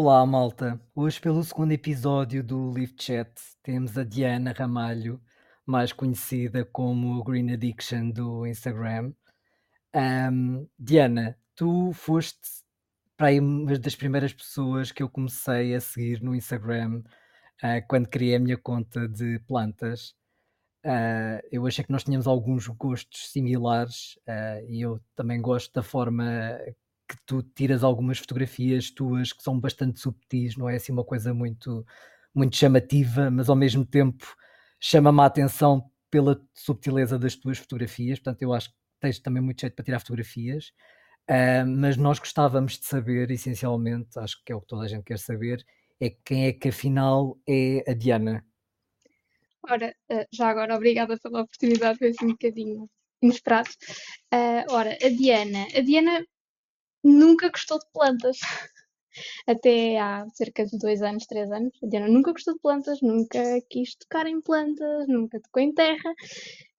Olá, malta. Hoje, pelo segundo episódio do Live Chat, temos a Diana Ramalho, mais conhecida como Green Addiction do Instagram. Ahm, Diana, tu foste para aí uma das primeiras pessoas que eu comecei a seguir no Instagram, ah, quando criei a minha conta de plantas. Ah, eu achei que nós tínhamos alguns gostos similares, ah, e eu também gosto da forma que tu tiras algumas fotografias tuas que são bastante subtis, não é assim uma coisa muito, muito chamativa, mas ao mesmo tempo chama-me a atenção pela subtileza das tuas fotografias. Portanto, eu acho que tens também muito jeito para tirar fotografias. Ah, mas nós gostávamos de saber, essencialmente, acho que é o que toda a gente quer saber, é quem é que afinal é a Diana. Ora, eh, já agora, obrigada pela oportunidade, foi assim um bocadinho inesperado. Eh, ora, a Diana. A Diana nunca gostou de plantas. Até há cerca de dois anos, três anos. A Diana nunca gostou de plantas, nunca quis tocar em plantas, nunca tocou em terra.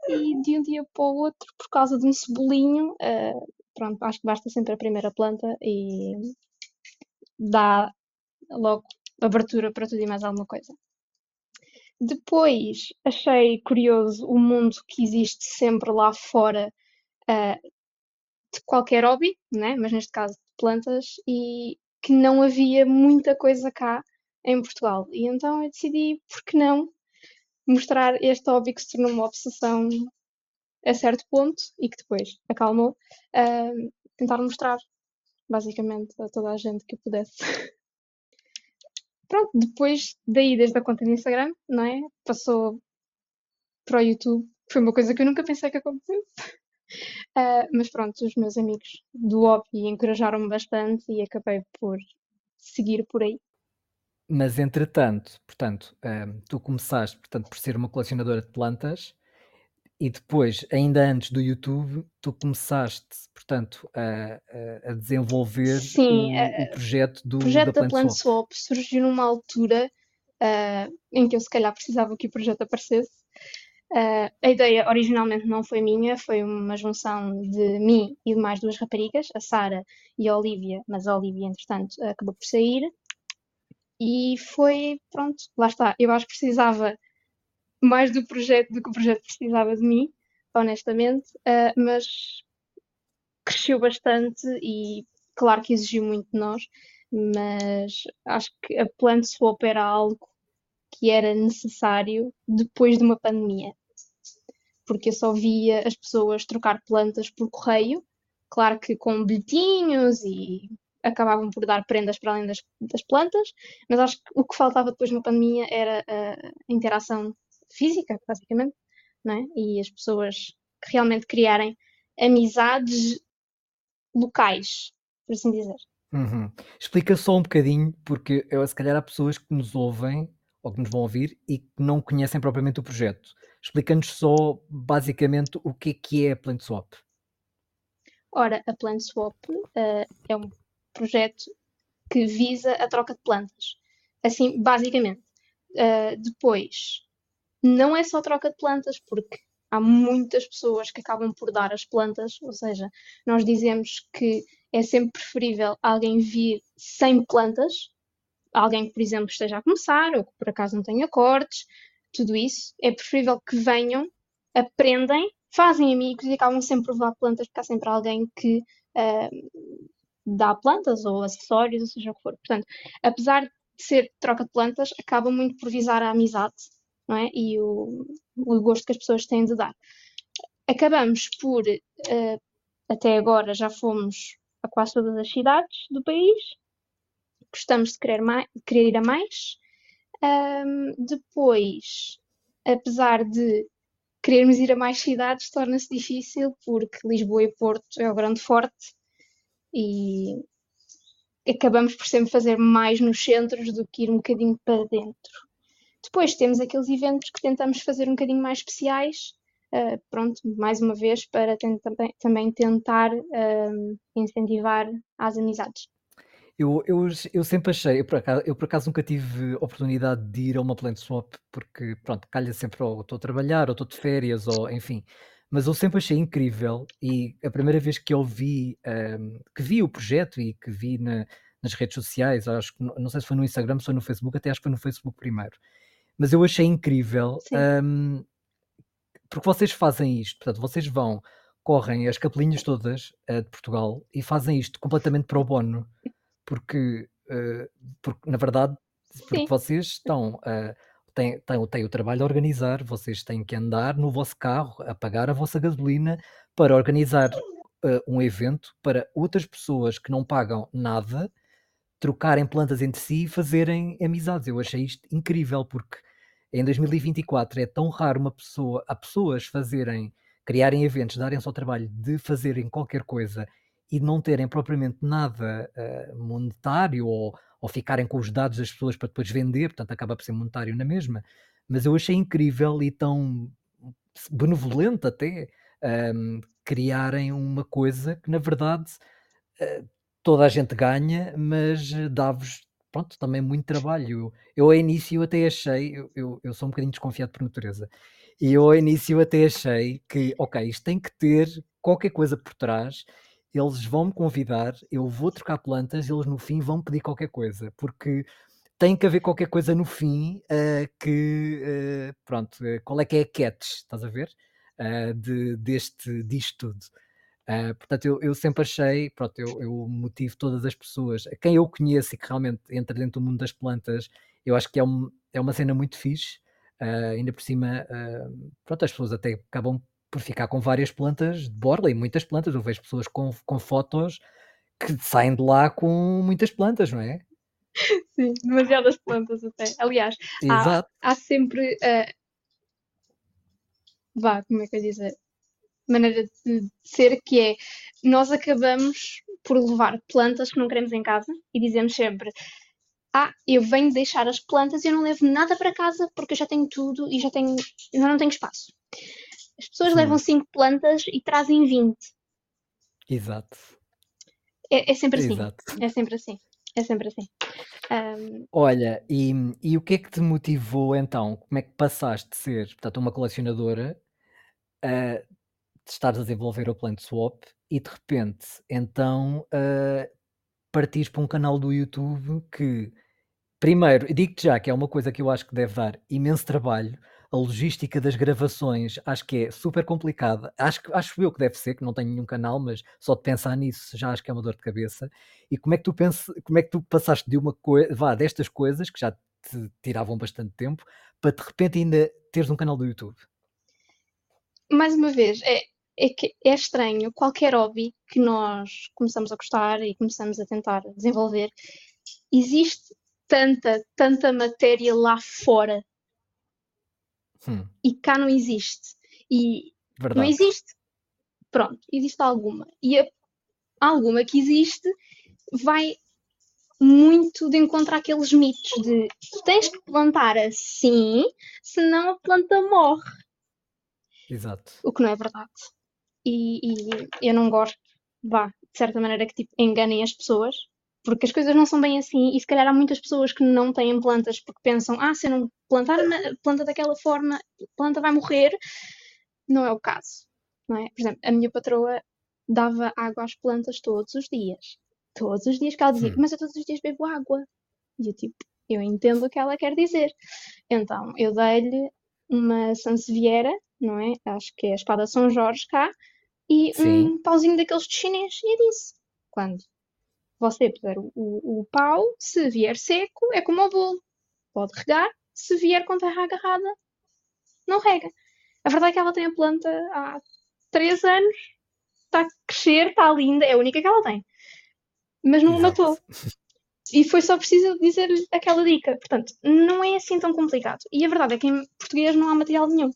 E de um dia para o outro, por causa de um cebolinho, eh, pronto, acho que basta sempre a primeira planta e dá logo abertura para tudo e mais alguma coisa. Depois achei curioso o mundo que existe sempre lá fora uh, de qualquer hobby, né? mas neste caso de plantas, e que não havia muita coisa cá em Portugal. E então eu decidi, por que não, mostrar este hobby que se tornou uma obsessão a certo ponto e que depois acalmou, uh, tentar mostrar basicamente a toda a gente que pudesse. pronto, depois daí, desde a conta do Instagram, não é? Passou para o YouTube. Foi uma coisa que eu nunca pensei que acontecesse. Uh, mas pronto, os meus amigos do hobby encorajaram-me bastante e acabei por seguir por aí. Mas entretanto, portanto, uh, tu começaste portanto, por ser uma colecionadora de plantas e depois, ainda antes do YouTube, tu começaste, portanto, a, a desenvolver Sim, o, o projeto do o projeto da da Plant Swap surgiu numa altura uh, em que eu se calhar precisava que o projeto aparecesse. Uh, a ideia originalmente não foi minha, foi uma junção de mim e de mais duas raparigas, a Sara e a Olivia, mas a Olivia, entretanto, acabou por sair. E foi, pronto, lá está. Eu acho que precisava mais do projeto do que o projeto precisava de mim, honestamente, uh, mas cresceu bastante e claro que exigiu muito de nós, mas acho que a Plant Swap era algo que era necessário depois de uma pandemia. Porque eu só via as pessoas trocar plantas por correio, claro que com bilhetinhos e acabavam por dar prendas para além das, das plantas, mas acho que o que faltava depois de uma pandemia era a interação física, basicamente, não é? e as pessoas realmente criarem amizades locais, por assim dizer. Uhum. Explica só um bocadinho, porque eu, se calhar há pessoas que nos ouvem ou que nos vão ouvir e que não conhecem propriamente o projeto. Explica-nos só basicamente o que é que é a Plant Swap. Ora, a Plant Swap uh, é um projeto que visa a troca de plantas. Assim, basicamente. Uh, depois, não é só troca de plantas, porque há muitas pessoas que acabam por dar as plantas, ou seja, nós dizemos que é sempre preferível alguém vir sem plantas, alguém que, por exemplo, esteja a começar ou que por acaso não tenha cortes, tudo isso, é preferível que venham, aprendem, fazem amigos e acabam sempre por levar plantas, porque há sempre alguém que uh, dá plantas ou acessórios, ou seja o que for. Portanto, apesar de ser troca de plantas, acaba muito por visar a amizade não é? E o, o gosto que as pessoas têm de dar. Acabamos por, uh, até agora, já fomos a quase todas as cidades do país, gostamos de querer, mais, de querer ir a mais. Um, depois, apesar de querermos ir a mais cidades, torna-se difícil porque Lisboa e Porto é o grande forte e acabamos por sempre fazer mais nos centros do que ir um bocadinho para dentro. Depois temos aqueles eventos que tentamos fazer um bocadinho mais especiais, uh, pronto, mais uma vez, para também, também tentar uh, incentivar as amizades. Eu, eu, eu sempre achei, eu por, acaso, eu por acaso nunca tive oportunidade de ir a uma plant swap, porque pronto, calha sempre ou estou a trabalhar, ou estou de férias, ou enfim. Mas eu sempre achei incrível e a primeira vez que eu vi, um, que vi o projeto e que vi na, nas redes sociais, acho que não sei se foi no Instagram, se foi no Facebook, até acho que foi no Facebook primeiro. Mas eu achei incrível, um, porque vocês fazem isto, portanto, vocês vão, correm as capelinhas todas uh, de Portugal e fazem isto completamente pro bono, porque, uh, porque na verdade, porque vocês estão uh, têm, têm, têm o trabalho a organizar, vocês têm que andar no vosso carro a pagar a vossa gasolina para organizar uh, um evento para outras pessoas que não pagam nada trocarem plantas entre si e fazerem amizades. Eu achei isto incrível porque em 2024 é tão raro uma pessoa, a pessoas fazerem, criarem eventos, darem-se ao trabalho de fazerem qualquer coisa e não terem propriamente nada uh, monetário ou, ou ficarem com os dados das pessoas para depois vender, portanto acaba por ser monetário na mesma. Mas eu achei incrível e tão benevolente até um, criarem uma coisa que na verdade uh, toda a gente ganha, mas dá-vos pronto, também muito trabalho. Eu ao início até achei, eu, eu, eu, sou um bocadinho desconfiado por natureza, e eu ao início até achei que, ok, isto tem que ter qualquer coisa por trás, eles vão me convidar, eu vou trocar plantas, eles no fim vão pedir qualquer coisa, porque tem que haver qualquer coisa no fim uh, que, uh, pronto, uh, qual é que é a catch, estás a ver? de, deste, disto tudo. Portanto, eu, eu, sempre achei, pronto, eu, eu, motivo todas as pessoas, quem eu conheço e que realmente entra dentro do mundo das plantas, eu acho que é, um, é uma cena muito fixe. Ainda por cima, pronto, as pessoas até acabam por ficar com várias plantas de borla e muitas plantas. Eu vejo pessoas com, com fotos que saem de lá com muitas plantas, não é? Sim, demasiadas plantas até. Aliás, há, há, sempre. Uh... Vá, como é que eu dizer? Maneira de ser que é nós acabamos por levar plantas que não queremos em casa e dizemos sempre ah, eu venho deixar as plantas e eu não levo nada para casa porque eu já tenho tudo e já tenho, já não tenho espaço. As pessoas Sim. levam 5 plantas e trazem 20. Exato. É, é sempre assim. Exato. É sempre assim. É sempre assim. Um... Olha, e, e o que é que te motivou então? Como é que passaste de ser, portanto, uma colecionadora a de estares a desenvolver o Plant Swap e de repente, então, uh, partires para um canal do YouTube que, primeiro, digo-te já que é uma coisa que eu acho que deve dar imenso trabalho, a logística das gravações acho que é super complicada. Acho, acho eu que deve ser, que não tenho nenhum canal, mas só de pensar nisso já acho que é uma dor de cabeça. E como é que tu pensa, como é que tu passaste de uma coisa, destas coisas que já te tiravam bastante tempo, para de repente ainda teres um canal do YouTube? Mais uma vez, é, é que é estranho qualquer hobby que nós começamos a gostar e começamos a tentar desenvolver, existe tanta, tanta matéria lá fora Hum. E cá não existe. E Verdade. não existe. Pronto, existe alguma. E a, alguma que existe vai muito de encontro àqueles mitos de tu tens que plantar assim, senão a planta morre. Exato. O que não é verdade. E, e eu não gosto, vá, de certa maneira, que tipo, enganem as pessoas porque as coisas não são bem assim e se calhar há muitas pessoas que não têm plantas porque pensam, ah, se eu não plantar uma planta daquela forma, a planta vai morrer. Não é o caso, não é? Por exemplo, a minha patroa dava água às plantas todos os dias. Todos os dias que ela dizia, hum. mas eu todos os dias bebo água. E eu tipo, eu entendo o que ela quer dizer. Então, eu dei-lhe uma Sansevieira, não é? Acho que é a espada São Jorge cá, e Sim. um pauzinho daqueles de chinês. E eu disse, quando você puser o, o, o pau, se vier seco, é como o bolo. Pode regar, se vier com terra agarrada, não rega. A verdade é que ela tem a planta há 3 anos, está a crescer, está linda, é a única que ela tem. Mas não matou. E foi só preciso dizer-lhe aquela dica. Portanto, não é assim tão complicado. E a verdade é que em português não há material nenhum.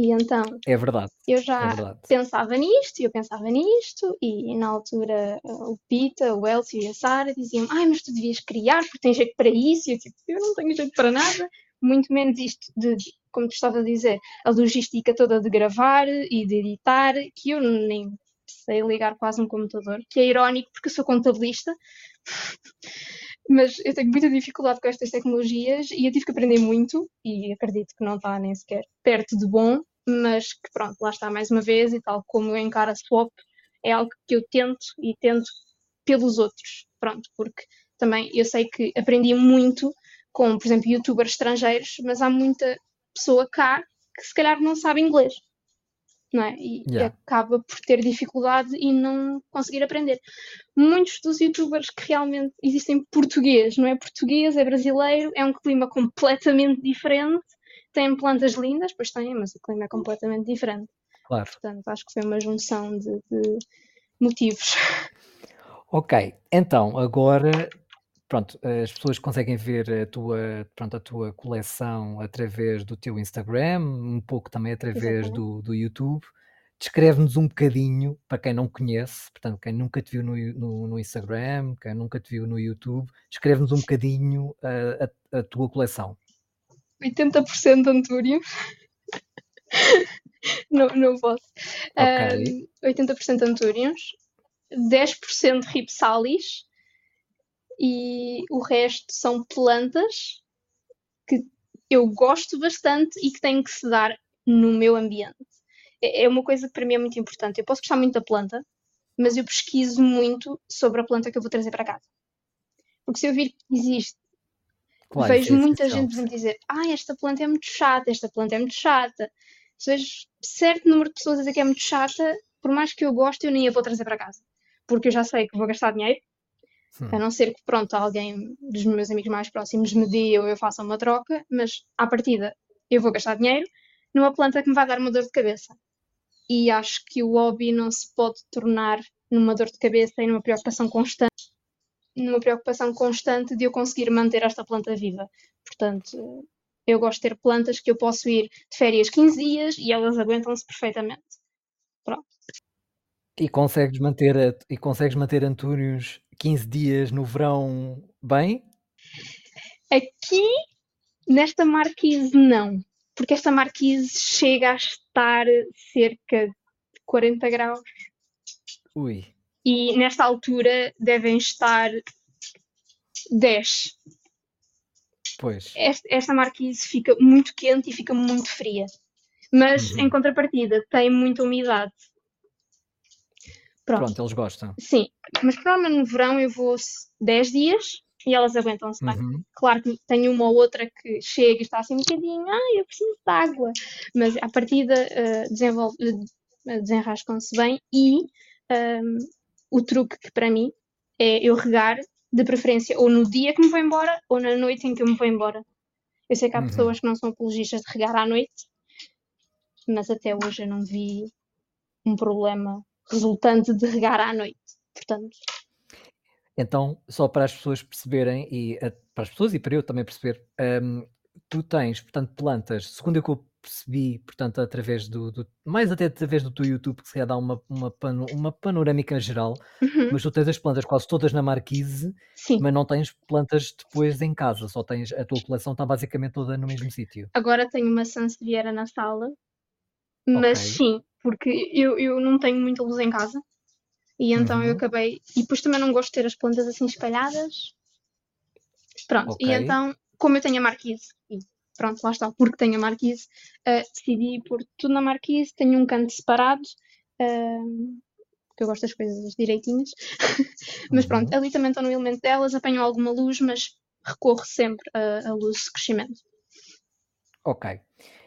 E então. É verdade. Eu já é verdade. pensava nisto, e eu pensava nisto, e na altura o Pita, o Elcio e a Sara diziam: Ai, mas tu devias criar, porque tens jeito para isso. E eu tipo: Eu não tenho jeito para nada, muito menos isto de, como tu estava a dizer, a logística toda de gravar e de editar, que eu nem sei ligar quase um computador, que é irónico porque eu sou contabilista. mas eu tenho muita dificuldade com estas tecnologias e eu tive que aprender muito e acredito que não está nem sequer perto de bom, mas que pronto, lá está mais uma vez, e tal como eu encaro a swap, é algo que eu tento e tento pelos outros. Pronto, porque também eu sei que aprendi muito com, por exemplo, youtubers estrangeiros, mas há muita pessoa cá que se calhar não sabe inglês. Não é? E Yeah. acaba por ter dificuldade e não conseguir aprender. Muitos dos youtubers que realmente existem em português, não é português, é brasileiro, é um clima completamente diferente, têm plantas lindas, pois têm, mas o clima é completamente diferente. Claro. Portanto, acho que foi uma junção de, de motivos. Ok, então agora, pronto, as pessoas conseguem ver a tua, pronto, a tua coleção através do teu Instagram, um pouco também através do, do YouTube. Descreve-nos um bocadinho, para quem não conhece, portanto, quem nunca te viu no, no, no Instagram, quem nunca te viu no YouTube, descreve-nos um bocadinho a, a- a tua coleção. 80% Antúrio. não, não posso. Ok. Um, 80% Antúrios, 10% Ripsalis e o resto são plantas que eu gosto bastante e que têm que se dar no meu ambiente. É é uma coisa que para mim é muito importante. Eu posso gostar muito da planta, mas eu pesquiso muito sobre a planta que eu vou trazer para casa. Porque se eu vir que existe Claro, vejo é muita gente, exemplo, dizer ah, esta planta é muito chata, esta planta é muito chata. Se vejo certo número de pessoas a dizer que é muito chata, por mais que eu goste, eu nem a vou trazer para casa. Porque eu já sei que vou gastar dinheiro, a Hum, não ser que, pronto, alguém dos meus amigos mais próximos me dê ou eu faça uma troca, mas à partida eu vou gastar dinheiro numa planta que me vai dar uma dor de cabeça. E acho que o hobby não se pode tornar numa dor de cabeça e numa preocupação constante numa preocupação constante de eu conseguir manter esta planta viva. Portanto, eu gosto de ter plantas que eu posso ir de férias 15 dias e elas aguentam-se perfeitamente. Pronto. E consegues manter, a- e consegues manter Antúnios 15 dias no verão bem? Aqui, nesta marquise, não. Porque esta marquise chega a estar cerca de 40 graus Ui, e nesta altura devem estar 10. pois. Esta, esta marquise fica muito quente e fica muito fria. Mas, Uhum. em contrapartida, tem muita umidade. Pronto. Pronto, eles gostam. Sim, mas provavelmente no verão eu vou 10 dias e elas aguentam-se bem. Uhum. Claro que tenho uma ou outra que chega e está assim um bocadinho, ah, eu preciso de água, mas à partida uh, desenrascam-se bem e um, o truque que para mim é eu regar de preferência ou no dia que me vou embora ou na noite em que eu me vou embora. Eu sei que há Uhum. pessoas que não são apologistas de regar à noite, mas até hoje eu não vi um problema resultante de regar à noite. Portanto, Então, só para as pessoas perceberem, e eh, para as pessoas e para eu também perceber, hum, tu tens, portanto, plantas, segundo o que eu percebi, portanto, através do, do- mais até através do teu YouTube, que se calhar dá uma, uma, pano- uma panorâmica geral, uhum, mas tu tens as plantas quase todas na marquise, sim. mas não tens plantas depois em casa, só tens, a tua coleção está basicamente toda no mesmo sítio. Agora tenho uma Sansevieria na sala, mas Ok. sim, porque eu, eu não tenho muita luz em casa e então eu Uhum. acabei. E depois também não gosto de ter as plantas assim espalhadas. Pronto, e Ok. então, como eu tenho a marquise, e pronto, lá está, porque tenho a marquise, ah, decidi pôr tudo na marquise, tenho um canto separado, ah, porque eu gosto das coisas direitinhas. mas pronto, Uhum. ali também estou no elemento delas, apanho alguma luz, mas recorro sempre a, a luz de crescimento. Ok.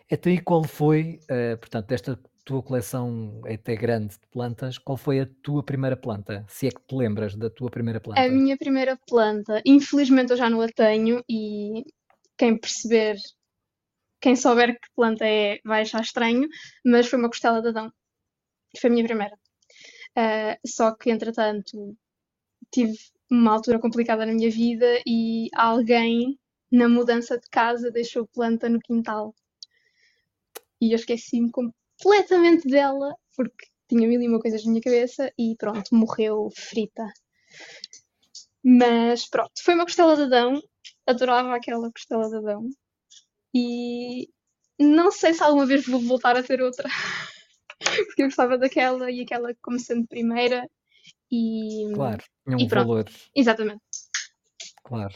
Então, e qual foi, eh, portanto, desta tua coleção até grande de plantas, qual foi a tua primeira planta? Se é que te lembras da tua primeira A planta? minha primeira planta, infelizmente eu já não a tenho e quem perceber, quem souber que planta é, vai achar estranho, mas foi uma costela de Adão. Foi a minha primeira. Ah, só que, entretanto, tive uma altura complicada na minha vida e alguém, na mudança de casa, deixou planta no quintal. E eu esqueci-me completamente dela, porque tinha mil e uma coisas na minha cabeça e pronto, morreu frita. Mas pronto, foi uma costela de Adão, adorava aquela costela de Adão e não sei se alguma vez vou voltar a ter outra, porque eu gostava daquela e aquela como sendo primeira e Claro, tinha e um pronto. valor, exatamente. claro.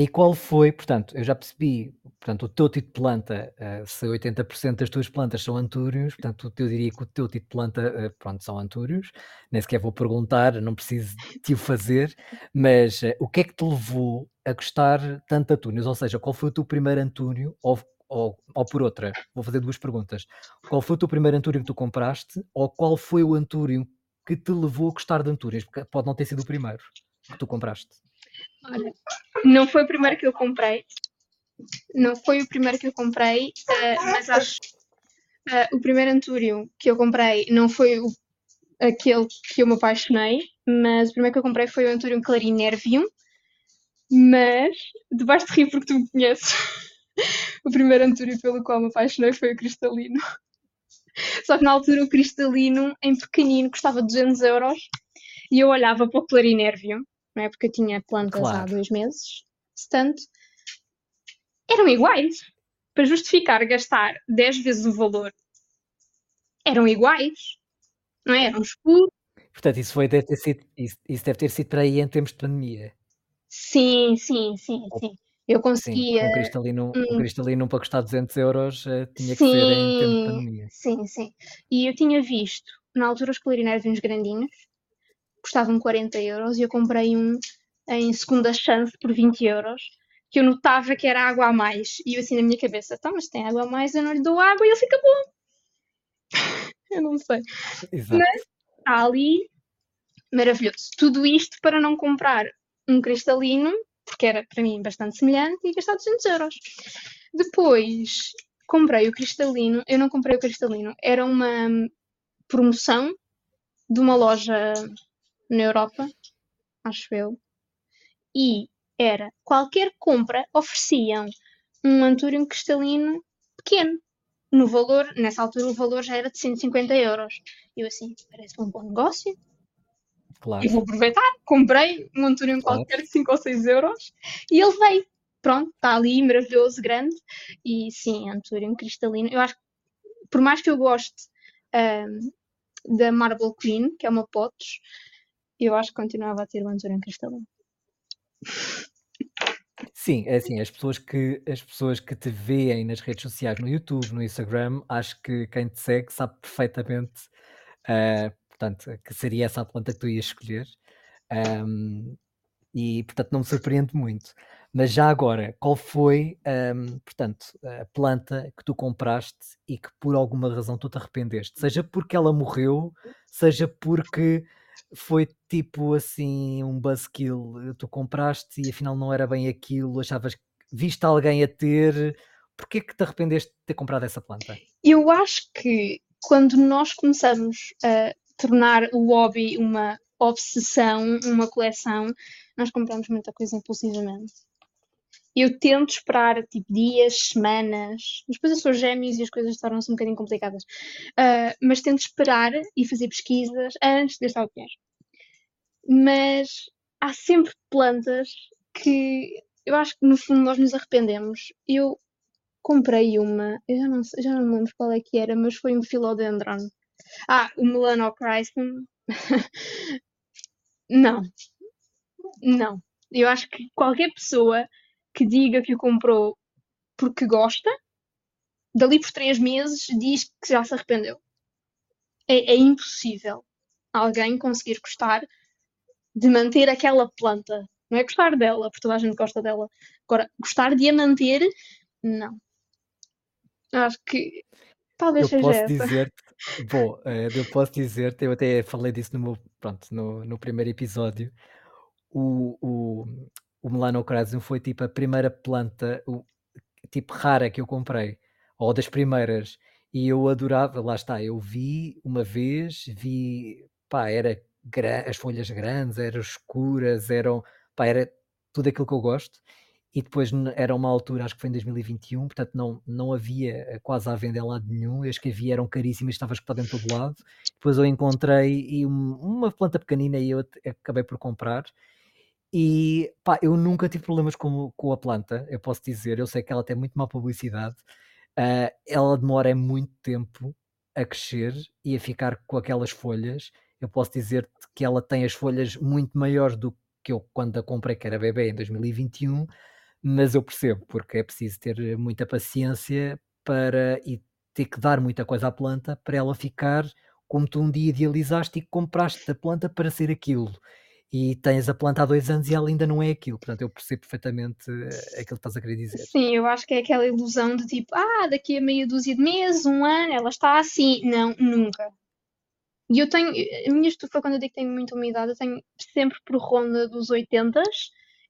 E qual foi, portanto, eu já percebi, portanto, o teu tipo de planta, uh, se 80% das tuas plantas são antúrios, portanto, eu diria que o teu tipo de planta, uh, pronto, são antúrios, nem sequer vou perguntar, não preciso de o fazer, mas uh, o que é que te levou a gostar tanto de antúrios? Ou seja, qual foi o teu primeiro antúrio, ou, ou, ou por outra, vou fazer duas perguntas, qual foi o teu primeiro antúrio que tu compraste, ou qual foi o antúrio que te levou a gostar de antúrios? Porque pode não ter sido o primeiro que tu compraste. Olha, não foi o primeiro que eu comprei. Não foi o primeiro que eu comprei, uh, mas acho uh, o primeiro Antúrio que eu comprei não foi o, aquele que eu me apaixonei, mas o primeiro que eu comprei foi o Antúrio Clarim Nervium. Mas, debaixo de rir porque tu me conheces, o primeiro Antúrio pelo qual me apaixonei foi o Cristalino. Só que na altura o Cristalino, em pequenino, custava 200 euros e eu olhava para o Clarinervium não é? Porque eu tinha plantas claro. há dois meses, tanto eram iguais. Para justificar gastar 10 vezes o valor, eram iguais, não é? Eram escuros. Portanto, isso, foi, deve ter sido, isso, isso deve ter sido para aí em termos de pandemia. Sim, sim, sim, sim. Eu conseguia. Sim, um cristalino, um cristalino para custar 200 euros uh, tinha que sim, ser em tempo de pandemia. Sim, sim. E eu tinha visto, na altura, os clarinervios grandinhos, custavam 40 euros e eu comprei um em segunda chance por 20 euros que eu notava que era água a mais. E eu assim na minha cabeça, então mas tem água a mais, eu não lhe dou água. E ele fica bom. Eu não sei. Exato. mas está ali maravilhoso, tudo isto para não comprar um cristalino porque era para mim bastante semelhante e gastar 200 euros. Depois comprei o cristalino. Eu não comprei o cristalino, era uma promoção de uma loja na Europa, acho eu, e era qualquer compra ofereciam um Anturium cristalino pequeno. No valor, nessa altura o valor já era de 150 euros. Eu assim, parece um bom negócio. Claro. E vou aproveitar. Comprei um Anturium claro. qualquer de 5 ou 6 euros e ele veio. Pronto, está ali, maravilhoso, grande. E sim, Anturium cristalino. Eu acho que, por mais que eu goste um, da Marble Queen, que é uma Potos, eu acho que continuava a ter em cristalino. Sim, é assim, as pessoas que as pessoas que te veem nas redes sociais, no YouTube, no Instagram, acho que quem te segue sabe perfeitamente, uh, portanto, que seria essa a planta que tu ias escolher. Um, e portanto não me surpreende muito. Mas já agora, qual foi, um, portanto, a planta que tu compraste e que por alguma razão tu te arrependeste? Seja porque ela morreu, seja porque foi tipo assim um buzzkill. Tu compraste e afinal não era bem aquilo, achavas que viste alguém a ter. Porquê que te arrependeste de ter comprado essa planta? Eu acho que quando nós começamos a tornar o hobby uma obsessão, uma coleção, nós compramos muita coisa impulsivamente. Eu tento esperar tipo dias, semanas, depois eu sou gêmeos e as coisas tornam-se um bocadinho complicadas. Uh, mas tento esperar e fazer pesquisas antes de gastar o dinheiro. Mas há sempre plantas que eu acho que no fundo nós nos arrependemos. Eu comprei uma, eu já não, já não me lembro qual é que era, mas foi um Philodendron. Ah, o Melanochrysum. não. Não. Eu acho que qualquer pessoa que diga que o comprou porque gosta, dali por três meses diz que já se arrependeu. É, é impossível alguém conseguir gostar de manter aquela planta. Não é gostar dela, porque toda a gente gosta dela. Agora, gostar de a manter, não. Acho que talvez eu seja posso essa. dizer bom, eh, eu posso dizer-te, eu até falei disso no meu, pronto, no, no primeiro episódio, o, o, o Melanocrasium foi tipo a primeira planta o, tipo rara que eu comprei, ou das primeiras, e eu adorava, lá está, eu vi uma vez, vi, pá, era as folhas grandes, eram escuras, eram, pá, era tudo aquilo que eu gosto, e depois era uma altura, acho que foi em 2021, portanto não, não havia eh, quase à venda em lado nenhum, as que havia eram caríssimas, estava espalhado em todo lado, depois eu encontrei e um, uma planta pequenina e eu acabei por comprar, e pá, eu nunca tive problemas com, com a planta, eu posso dizer. Eu sei que ela tem muito má publicidade. Uh, ela demora muito tempo a crescer e a ficar com aquelas folhas. Eu posso dizer que ela tem as folhas muito maiores do que eu quando a comprei, que era bebê em 2021, mas eu percebo, porque é preciso ter muita paciência para e ter que dar muita coisa à planta para ela ficar como tu um dia idealizaste e compraste a planta para ser aquilo. E tens a planta há dois anos e ela ainda não é aquilo. Portanto, eu percebo perfeitamente eh, aquilo que estás a querer dizer. Sim, eu acho que é aquela ilusão de tipo, ah, daqui a meia dúzia de meses, um ano, ela está assim. Não, nunca. E eu tenho, a minha estufa, quando eu digo que tenho muita umidade, eu tenho sempre por ronda dos 80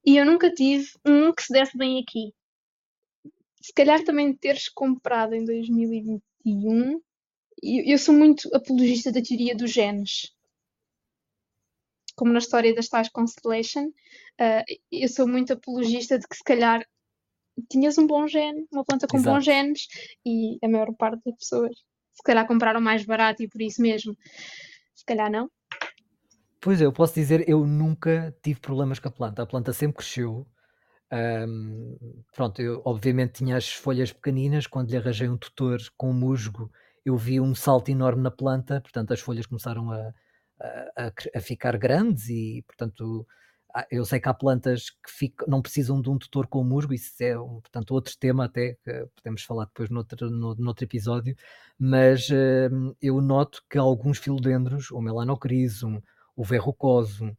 e eu nunca tive um que se desse bem aqui. Se calhar também teres comprado em 2021, eu, eu sou muito apologista da teoria dos genes. Como na história da Stars Constellation, uh, eu sou muito apologista de que se calhar tinhas um bom gene, uma planta com Exato. bons genes, e a maior parte das pessoas se calhar compraram mais barato e por isso mesmo. Se calhar não. Pois é, eu posso dizer, eu nunca tive problemas com a planta. A planta sempre cresceu. Um, pronto, eu obviamente tinha as folhas pequeninas. Quando lhe arranjei um tutor com musgo, eu vi um salto enorme na planta. Portanto, as folhas começaram a, a, a ficar grandes e, portanto, ah, eu sei que há plantas que não precisam de um tutor com musgo, isso é, um, portanto, outro tema até, que podemos falar depois noutro, no, noutro episódio, mas uh, eu noto que alguns filodendros, o melanocrisum, o verrucosum,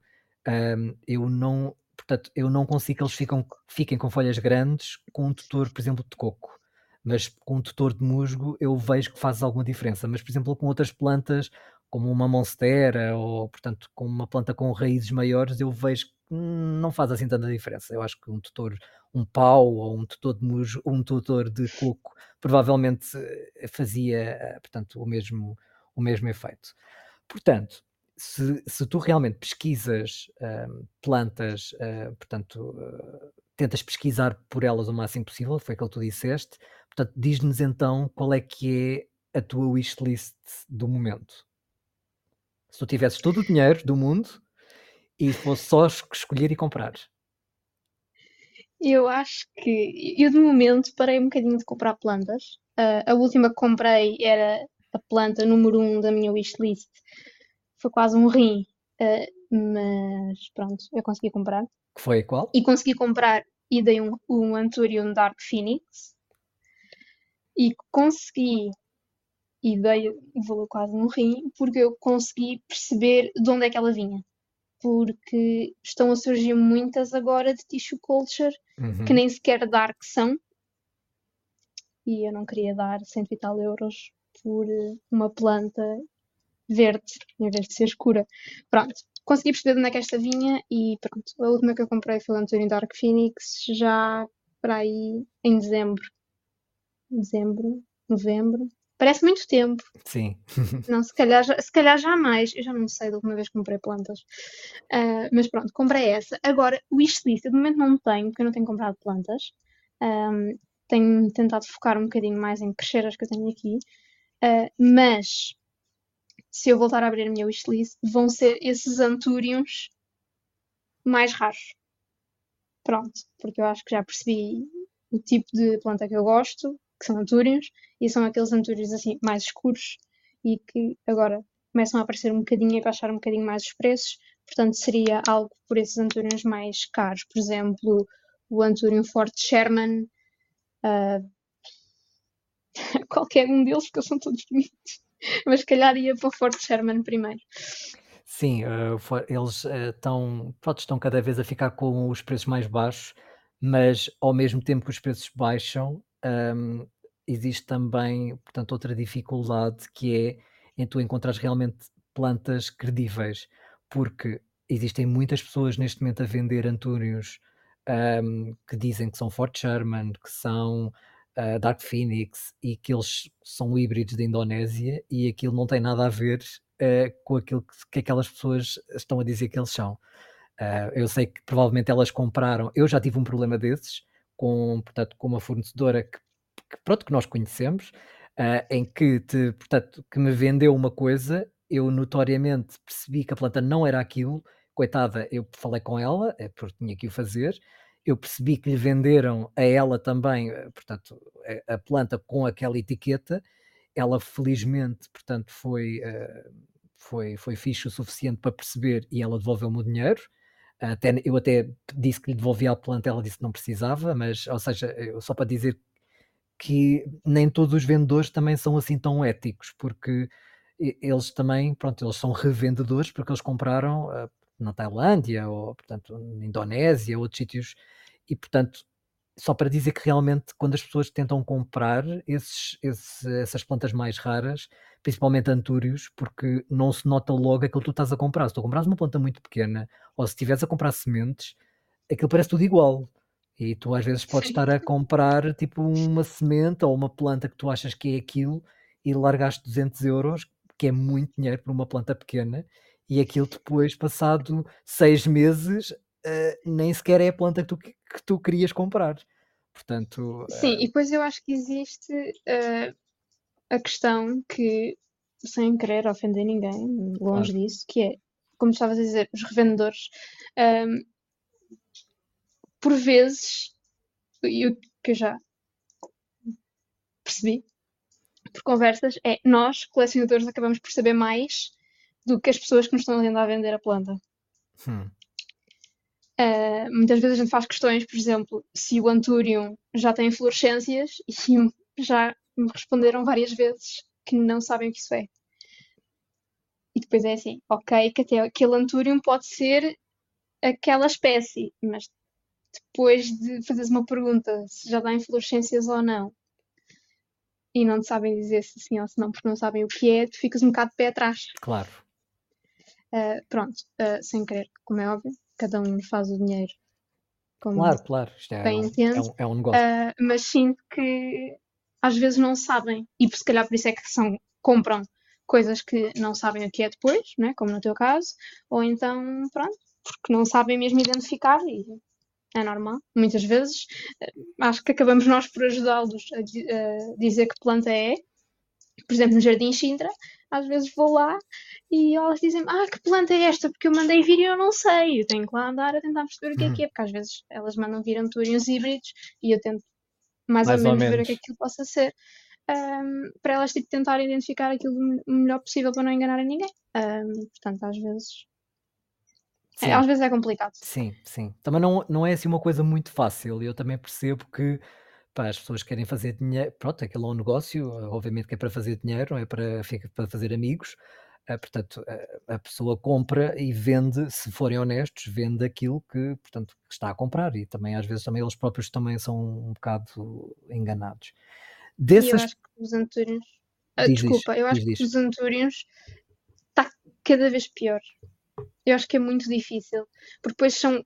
um, eu não, portanto, eu não consigo que eles fiquem com folhas grandes com um tutor, por exemplo, de coco. Mas com um tutor de musgo eu vejo que faz alguma diferença. Mas, por exemplo, com outras plantas, como uma monstera ou, portanto, com uma planta com raízes maiores, eu vejo que não faz assim tanta diferença. Eu acho que um tutor, um pau ou um tutor de musgo, um tutor de coco, provavelmente eh, fazia, eh, portanto, o mesmo, o mesmo efeito. Portanto, se, se tu realmente pesquisas uh, plantas, uh, portanto, uh, tentas pesquisar por elas o máximo possível, foi aquilo que tu disseste, portanto, diz-nos então qual é que é a tua wishlist do momento. Se tu tivesses todo o dinheiro do mundo e fosse só escolher e comprar. Eu acho que eu de momento parei um bocadinho de comprar plantas. Uh, a última que comprei era a planta número 1 um da minha wishlist. Foi quase um rim, uh, mas pronto, eu consegui comprar. Que foi qual? E consegui comprar e dei um, um Anthurium Dark Phoenix. E consegui e dei o valor quase no rim, porque eu consegui perceber de onde é que ela vinha. Porque estão a surgir muitas agora de tissue culture uhum. que nem sequer dark são. E eu não queria dar cento e tal euros por uma planta verde, em vez de ser escura. Pronto, consegui perceber de onde é que esta vinha e pronto. A última que eu comprei foi o Antonio Dark Phoenix, já para aí em dezembro. Dezembro, novembro. Parece muito tempo. Sim. Não, se calhar, se calhar jamais. Eu já não sei da última vez que comprei plantas. Uh, mas pronto, comprei essa. Agora, o wishlist, de momento não tenho, porque eu não tenho comprado plantas. Um, tenho tentado focar um bocadinho mais em crescer as que eu tenho aqui. Uh, mas, se eu voltar a abrir a minha wishlist, vão ser esses antúrios mais raros. Pronto, porque eu acho que já percebi o tipo de planta que eu gosto que são antúrios, e são aqueles antúrios assim mais escuros e que agora começam a aparecer um bocadinho e baixar um bocadinho mais os preços, portanto seria algo por esses antúrios mais caros, por exemplo, o antúrio forte Sherman, uh, qualquer um deles, porque são todos bonitos, mas se calhar ia para o forte Sherman primeiro. Sim, uh, eles estão, pronto, estão cada vez a ficar com os preços mais baixos, mas ao mesmo tempo que os preços baixam, um, existe também, portanto, outra dificuldade que é em tu encontrar realmente plantas credíveis, porque existem muitas pessoas neste momento a vender antúrios um, que dizem que são Fort Sherman, que são uh, Dark Phoenix e que eles são híbridos da Indonésia e aquilo não tem nada a ver uh, com aquilo que, que, aquelas pessoas estão a dizer que eles são. Uh, eu sei que provavelmente elas compraram, eu já tive um problema desses, com, portanto, com uma fornecedora que, que pronto, que nós conhecemos, uh, em que, te, portanto, que me vendeu uma coisa, eu notoriamente percebi que a planta não era aquilo, coitada, eu falei com ela, é porque tinha que o fazer, eu percebi que lhe venderam a ela também, eh, portanto, a, a planta com aquela etiqueta, ela felizmente, portanto, foi, uh, foi, foi fixe o suficiente para perceber e ela devolveu-me o dinheiro, Até, eu até disse que lhe devolvia a planta, ela disse que não precisava, mas, ou seja, só para dizer que nem todos os vendedores também são assim tão éticos, porque eles também, pronto, eles são revendedores porque eles compraram uh, na Tailândia ou, portanto, na Indonésia, outros sítios, e, portanto, só para dizer que realmente quando as pessoas tentam comprar esses, essas plantas mais raras, principalmente antúrios, porque não se nota logo aquilo que tu estás a comprar. Se tu compras uma planta muito pequena, ou se estiveres a comprar sementes, aquilo parece tudo igual. E tu às vezes podes estar a comprar tipo uma semente ou uma planta que tu achas que é aquilo e largaste 200 euros, que é muito dinheiro para uma planta pequena, e aquilo depois, passado seis meses, uh, nem sequer é a planta que tu, que tu querias comprar. Portanto, Sim, uh... e depois eu acho que existe uh, a questão que, sem querer ofender ninguém, longe claro. disso, que é, como estavas a dizer, os revendedores, um, por vezes, e o que eu já percebi por conversas, é nós, colecionadores, acabamos por saber mais do que as pessoas que nos estão a vender a planta. Hum. Uh, muitas vezes a gente faz questões, por exemplo, se o Anturium já tem fluorescências e já me responderam várias vezes que não sabem o que isso é. E depois é assim, ok, que até aquele Anturium pode ser aquela espécie, mas depois de fazeres uma pergunta se já dá inflorescências ou não e não te sabem dizer se sim ou se não porque não sabem o que é, tu ficas um bocado de pé atrás. Claro. Uh, pronto, uh, sem querer, como é óbvio, cada um faz o dinheiro como claro, claro. Isto é, bem um. É um, é um negócio. Uh, mas sinto que às vezes não sabem, e se calhar por isso é que são, compram coisas que não sabem o que é depois, né? como no teu caso, ou então, pronto, porque não sabem mesmo identificar e é normal. Muitas vezes acho que acabamos nós por ajudá-los a, a, dizer que planta é. Por exemplo, no Jardim Sintra, às vezes vou lá e elas dizem ah, que planta é esta? Porque eu mandei vir e eu não sei. Eu tenho que lá andar a tentar perceber o que é que é, porque às vezes elas mandam vir antúrios híbridos e eu tento mais, mais ou, menos ou, menos ver o que aquilo possa ser. Um, para elas tipo, tentarem identificar aquilo o melhor possível para não enganarem ninguém. Um, portanto, às vezes é, às vezes é complicado. Sim, sim. Também não, não é assim uma coisa muito fácil. Eu também percebo que pá, as pessoas querem fazer dinheiro. Pronto, aquilo é um negócio, obviamente que é para fazer dinheiro, não é para, para fazer amigos. Uh, portanto, a, a pessoa compra e vende, se forem honestos, vende aquilo que, portanto, que está a comprar. E também, às vezes, também eles próprios também são um bocado enganados. Dessas... eu acho que os Antúrios. Ah, desculpa, eu acho diz, que os Antúrios está cada vez pior. Eu acho que é muito difícil, porque depois são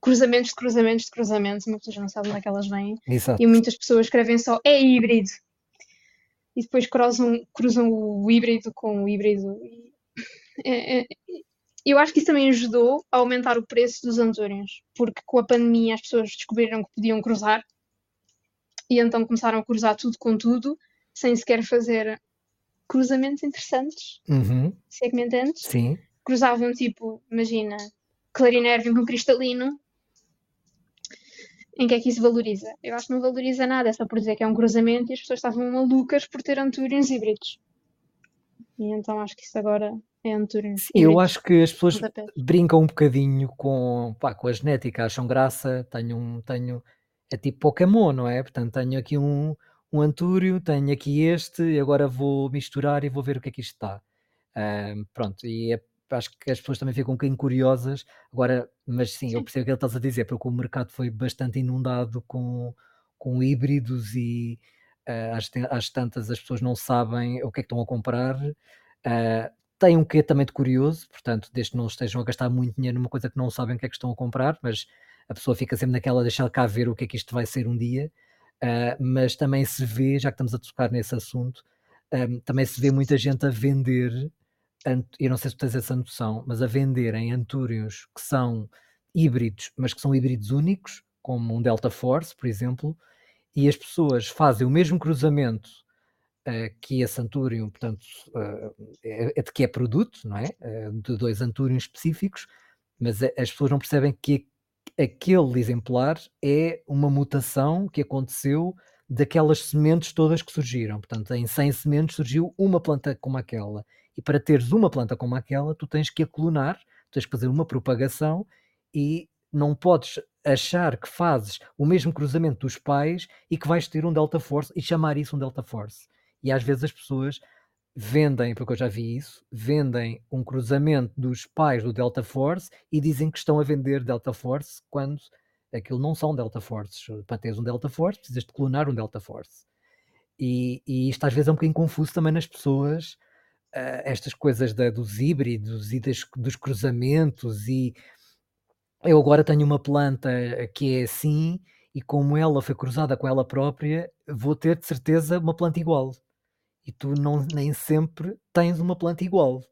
cruzamentos de cruzamentos de cruzamentos, muitas pessoas não sabem onde é que elas vêm, Exato. e muitas pessoas escrevem só é híbrido, e depois cruzam, cruzam o híbrido com o híbrido. É, é, eu acho que isso também ajudou a aumentar o preço dos Antúrios, porque com a pandemia as pessoas descobriram que podiam cruzar, e então começaram a cruzar tudo com tudo, sem sequer fazer cruzamentos interessantes, uhum. segmentantes. Sim cruzavam tipo, imagina, clarinérvio com cristalino, em que é que isso valoriza? Eu acho que não valoriza nada, é só por dizer que é um cruzamento e as pessoas estavam malucas por ter antúrios híbridos. E então acho que isso agora é antúrios. Eu acho que as pessoas brincam um bocadinho com, pá, com a genética, acham graça, tenho um, tenho, é tipo Pokémon, não é? Portanto, tenho aqui um, um antúrio, tenho aqui este, e agora vou misturar e vou ver o que é que isto está. Um, pronto, e é acho que as pessoas também ficam um bocadinho curiosas. Agora, mas sim, sim. eu percebo o que ele estás a dizer, porque o mercado foi bastante inundado com, com híbridos e uh, às, às tantas as pessoas não sabem o que é que estão a comprar. Uh, tem um quê também de curioso, portanto, desde que não estejam a gastar muito dinheiro numa coisa que não sabem o que é que estão a comprar, mas a pessoa fica sempre naquela, deixar cá ver o que é que isto vai ser um dia. Uh, mas também se vê, já que estamos a tocar nesse assunto, um, também se vê muita gente a vender eu não sei se tu tens essa noção, mas a venderem antúrios que são híbridos, mas que são híbridos únicos, como um Delta Force, por exemplo, e as pessoas fazem o mesmo cruzamento uh, que esse Antúrio, portanto, uh, é, de que é produto, não é? Uh, de dois Antúrios específicos, mas as pessoas não percebem que aquele exemplar é uma mutação que aconteceu daquelas sementes todas que surgiram. Portanto, em 100 sementes surgiu uma planta como aquela. E para teres uma planta como aquela, tu tens que a clonar, tens que fazer uma propagação, e não podes achar que fazes o mesmo cruzamento dos pais e que vais ter um Delta Force e chamar isso um Delta Force. E às vezes as pessoas vendem, porque eu já vi isso, vendem um cruzamento dos pais do Delta Force e dizem que estão a vender Delta Force quando aquilo não são Delta Forces. Para teres um Delta Force, precisas de clonar um Delta Force. E, e isto às vezes é um bocadinho confuso também nas pessoas, uh, estas coisas da, dos híbridos e das, dos cruzamentos. E eu agora tenho uma planta que é assim, e como ela foi cruzada com ela própria, vou ter de certeza uma planta igual. E tu não, nem sempre tens uma planta igual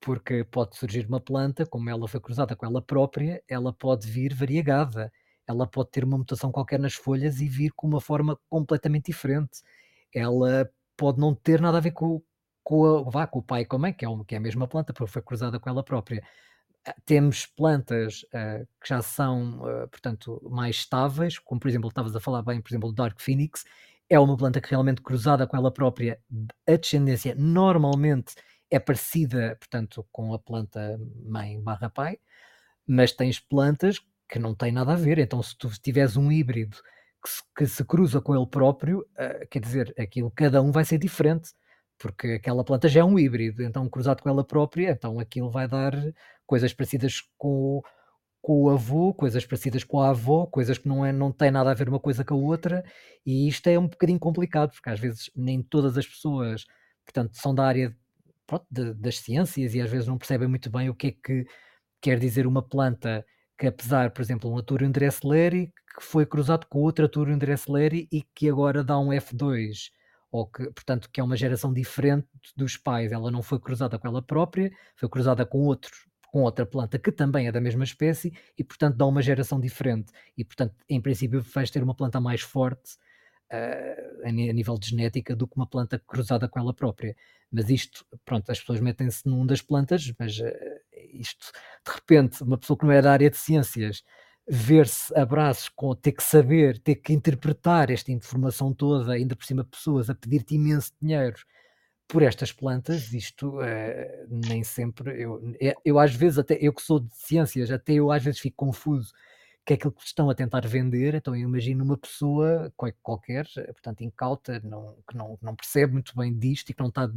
porque pode surgir uma planta, como ela foi cruzada com ela própria, ela pode vir variegada, ela pode ter uma mutação qualquer nas folhas e vir com uma forma completamente diferente. Ela pode não ter nada a ver com, com, a, vá, com o pai com a mãe, que é, um, que é a mesma planta, porque foi cruzada com ela própria. Ah, temos plantas uh, que já são, uh, portanto, mais estáveis, como por exemplo, estavas a falar bem, por exemplo, Dark Phoenix, é uma planta que realmente cruzada com ela própria, a descendência normalmente é parecida, portanto, com a planta mãe barra pai, mas tens plantas que não têm nada a ver. Então, se tu tiveres um híbrido que se, que se cruza com ele próprio, uh, quer dizer, aquilo, cada um vai ser diferente, porque aquela planta já é um híbrido, então cruzado com ela própria, então aquilo vai dar coisas parecidas com, com o avô, coisas parecidas com a avó, coisas que não, é, não têm nada a ver uma coisa com a outra, e isto é um bocadinho complicado, porque às vezes nem todas as pessoas, portanto, são da área pronto, de, das ciências e às vezes não percebem muito bem o que é que quer dizer uma planta que apesar, por exemplo, um Aturium Dressleri que foi cruzado com outro Aturium Dressleri e que agora dá um F2, ou que, portanto, que é uma geração diferente dos pais. Ela não foi cruzada com ela própria, foi cruzada com outro, com outra planta que também é da mesma espécie e, portanto, dá uma geração diferente. E, portanto, em princípio, vais ter uma planta mais forte uh, a nível de genética do que uma planta cruzada com ela própria. Mas isto, pronto, as pessoas metem-se num das plantas, mas uh, isto, de repente, uma pessoa que não é da área de ciências, ver-se a braços com ter que saber, ter que interpretar esta informação toda, ainda por cima pessoas a pedir-te imenso dinheiro por estas plantas, isto uh, nem sempre, eu, é, eu às vezes até, eu que sou de ciências, até eu às vezes fico confuso que é aquilo que estão a tentar vender, então eu imagino uma pessoa qualquer, portanto incauta, não, que não, não percebe muito bem disto e que não está